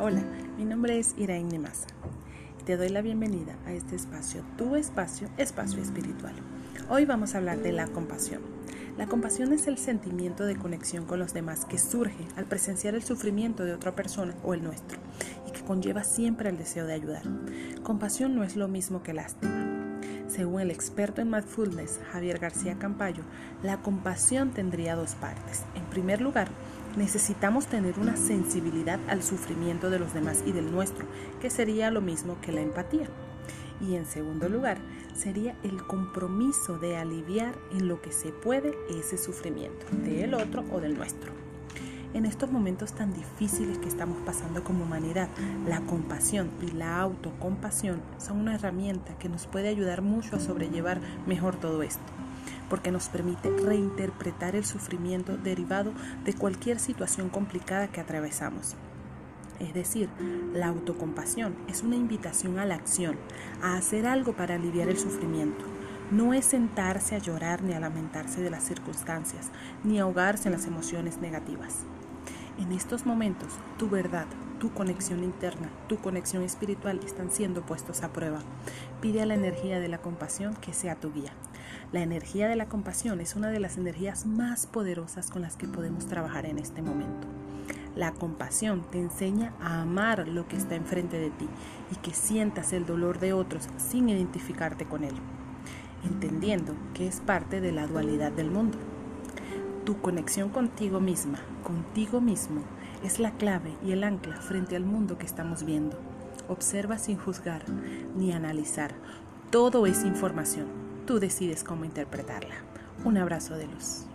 Hola, mi nombre es Iraín Maza. Te doy la bienvenida a este espacio, tu espacio, espacio espiritual. Hoy vamos a hablar de la compasión. La compasión es el sentimiento de conexión con los demás que surge al presenciar el sufrimiento de otra persona o el nuestro y que conlleva siempre el deseo de ayudar. Compasión no es lo mismo que lástima. Según el experto en mindfulness Javier García Campayo, la compasión tendría dos partes. En primer lugar, necesitamos tener una sensibilidad al sufrimiento de los demás y del nuestro, que sería lo mismo que la empatía. Y en segundo lugar, sería el compromiso de aliviar en lo que se puede ese sufrimiento, del otro o del nuestro. En estos momentos tan difíciles que estamos pasando como humanidad, la compasión y la autocompasión son una herramienta que nos puede ayudar mucho a sobrellevar mejor todo esto, porque nos permite reinterpretar el sufrimiento derivado de cualquier situación complicada que atravesamos. Es decir, la autocompasión es una invitación a la acción, a hacer algo para aliviar el sufrimiento. No es sentarse a llorar ni a lamentarse de las circunstancias, ni ahogarse en las emociones negativas. En estos momentos, tu verdad, tu conexión interna, tu conexión espiritual están siendo puestos a prueba. Pide a la energía de la compasión que sea tu guía. La energía de la compasión es una de las energías más poderosas con las que podemos trabajar en este momento. La compasión te enseña a amar lo que está enfrente de ti y que sientas el dolor de otros sin identificarte con él, entendiendo que es parte de la dualidad del mundo. Tu conexión contigo misma, contigo mismo, es la clave y el ancla frente al mundo que estamos viendo. Observa sin juzgar ni analizar. Todo es información. Tú decides cómo interpretarla. Un abrazo de luz.